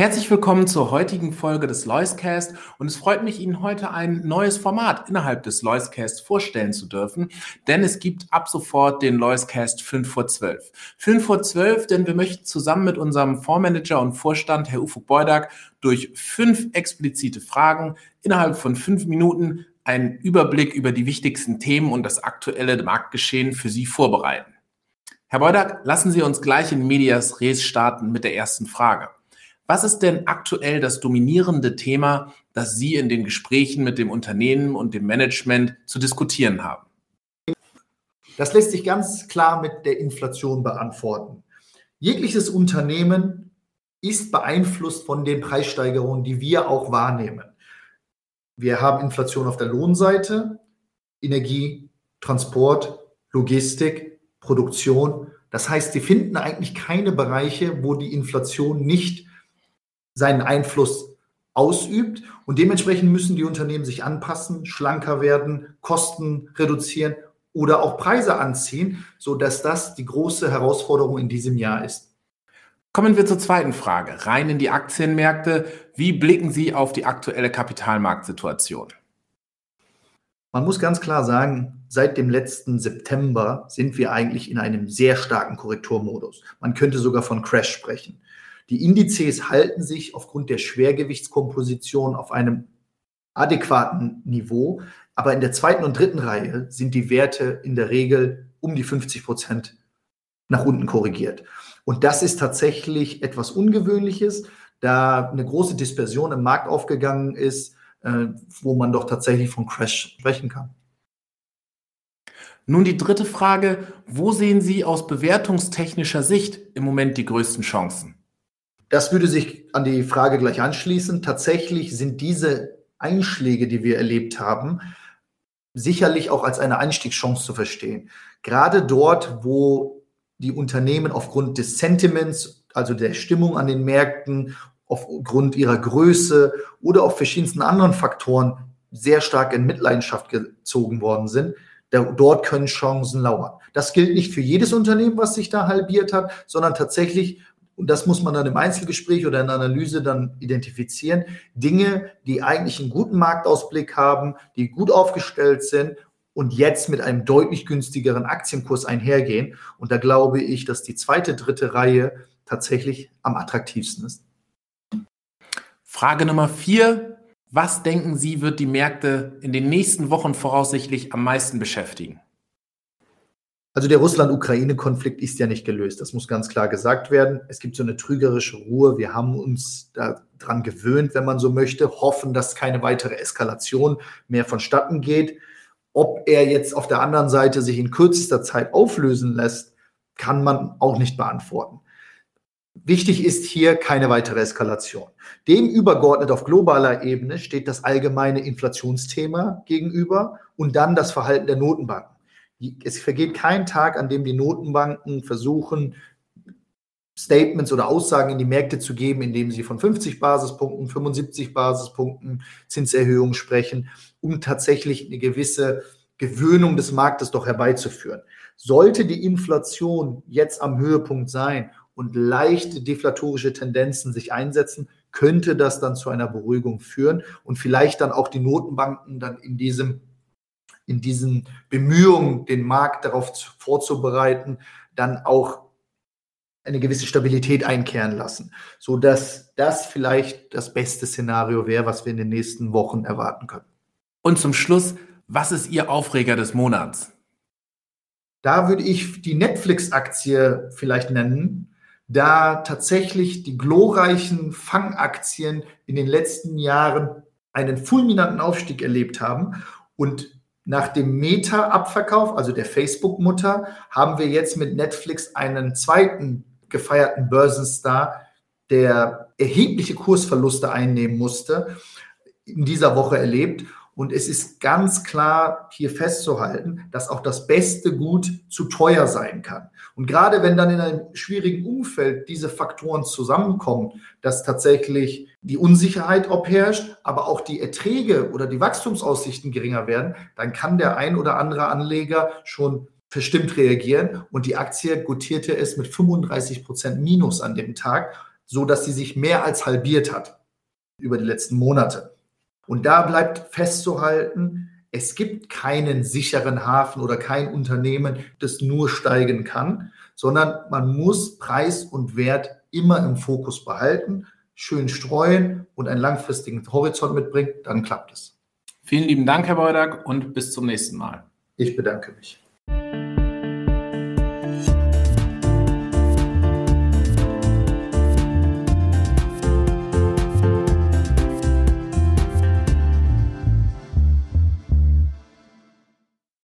Herzlich willkommen zur heutigen Folge des Loiscast und es freut mich, Ihnen heute ein neues Format innerhalb des Loiscast vorstellen zu dürfen, denn es gibt ab sofort den Loiscast 5 vor 12. 5 vor 12, denn wir möchten zusammen mit unserem Fondsmanager und Vorstand, Herr Ufuk Beudak, durch fünf explizite Fragen innerhalb von fünf Minuten einen Überblick über die wichtigsten Themen und das aktuelle Marktgeschehen für Sie vorbereiten. Herr Beudak, lassen Sie uns gleich in Medias Res starten mit der ersten Frage. Was ist denn aktuell das dominierende Thema, das Sie in den Gesprächen mit dem Unternehmen und dem Management zu diskutieren haben? Das lässt sich ganz klar mit der Inflation beantworten. Jegliches Unternehmen ist beeinflusst von den Preissteigerungen, die wir auch wahrnehmen. Wir haben Inflation auf der Lohnseite, Energie, Transport, Logistik, Produktion. Das heißt, Sie finden eigentlich keine Bereiche, wo die Inflation nicht seinen Einfluss ausübt. Und dementsprechend müssen die Unternehmen sich anpassen, schlanker werden, Kosten reduzieren oder auch Preise anziehen, sodass das die große Herausforderung in diesem Jahr ist. Kommen wir zur zweiten Frage. Rein in die Aktienmärkte. Wie blicken Sie auf die aktuelle Kapitalmarktsituation? Man muss ganz klar sagen, seit dem letzten September sind wir eigentlich in einem sehr starken Korrekturmodus. Man könnte sogar von Crash sprechen. Die Indizes halten sich aufgrund der Schwergewichtskomposition auf einem adäquaten Niveau, aber in der zweiten und dritten Reihe sind die Werte in der Regel um die 50 Prozent nach unten korrigiert. Und das ist tatsächlich etwas Ungewöhnliches, da eine große Dispersion im Markt aufgegangen ist, äh, wo man doch tatsächlich von Crash sprechen kann. Nun die dritte Frage, wo sehen Sie aus bewertungstechnischer Sicht im Moment die größten Chancen? Das würde sich an die Frage gleich anschließen. Tatsächlich sind diese Einschläge, die wir erlebt haben, sicherlich auch als eine Einstiegschance zu verstehen. Gerade dort, wo die Unternehmen aufgrund des Sentiments, also der Stimmung an den Märkten, aufgrund ihrer Größe oder auf verschiedensten anderen Faktoren sehr stark in Mitleidenschaft gezogen worden sind, dort können Chancen lauern. Das gilt nicht für jedes Unternehmen, was sich da halbiert hat, sondern tatsächlich und das muss man dann im Einzelgespräch oder in der Analyse dann identifizieren, Dinge, die eigentlich einen guten Marktausblick haben, die gut aufgestellt sind und jetzt mit einem deutlich günstigeren Aktienkurs einhergehen. Und da glaube ich, dass die zweite, dritte Reihe tatsächlich am attraktivsten ist. Frage Nummer vier. Was denken Sie, wird die Märkte in den nächsten Wochen voraussichtlich am meisten beschäftigen? Also der Russland-Ukraine-Konflikt ist ja nicht gelöst. Das muss ganz klar gesagt werden. Es gibt so eine trügerische Ruhe. Wir haben uns daran gewöhnt, wenn man so möchte, hoffen, dass keine weitere Eskalation mehr vonstatten geht. Ob er jetzt auf der anderen Seite sich in kürzester Zeit auflösen lässt, kann man auch nicht beantworten. Wichtig ist hier keine weitere Eskalation. Dem übergeordnet auf globaler Ebene steht das allgemeine Inflationsthema gegenüber und dann das Verhalten der Notenbanken es vergeht kein Tag, an dem die Notenbanken versuchen, Statements oder Aussagen in die Märkte zu geben, indem sie von 50 Basispunkten, 75 Basispunkten Zinserhöhungen sprechen, um tatsächlich eine gewisse Gewöhnung des Marktes doch herbeizuführen. Sollte die Inflation jetzt am Höhepunkt sein und leichte deflatorische Tendenzen sich einsetzen, könnte das dann zu einer Beruhigung führen und vielleicht dann auch die Notenbanken dann in diesem in diesen Bemühungen, den Markt darauf vorzubereiten, dann auch eine gewisse Stabilität einkehren lassen, so dass das vielleicht das beste Szenario wäre, was wir in den nächsten Wochen erwarten können. Und zum Schluss, was ist Ihr Aufreger des Monats? Da würde ich die Netflix-Aktie vielleicht nennen, da tatsächlich die glorreichen Fangaktien in den letzten Jahren einen fulminanten Aufstieg erlebt haben und nach dem Meta-Abverkauf, also der Facebook-Mutter, haben wir jetzt mit Netflix einen zweiten gefeierten Börsenstar, der erhebliche Kursverluste einnehmen musste, in dieser Woche erlebt. Und es ist ganz klar hier festzuhalten, dass auch das beste Gut zu teuer sein kann. Und gerade wenn dann in einem schwierigen Umfeld diese Faktoren zusammenkommen, dass tatsächlich die Unsicherheit obherrscht, aber auch die Erträge oder die Wachstumsaussichten geringer werden, dann kann der ein oder andere Anleger schon verstimmt reagieren. Und die Aktie gutierte es mit 35 Prozent Minus an dem Tag so dass sie sich mehr als halbiert hat über die letzten Monate. Und da bleibt festzuhalten, es gibt keinen sicheren Hafen oder kein Unternehmen, das nur steigen kann, sondern man muss Preis und Wert immer im Fokus behalten, schön streuen und einen langfristigen Horizont mitbringen, dann klappt es. Vielen lieben Dank, Herr Beudag, und bis zum nächsten Mal. Ich bedanke mich.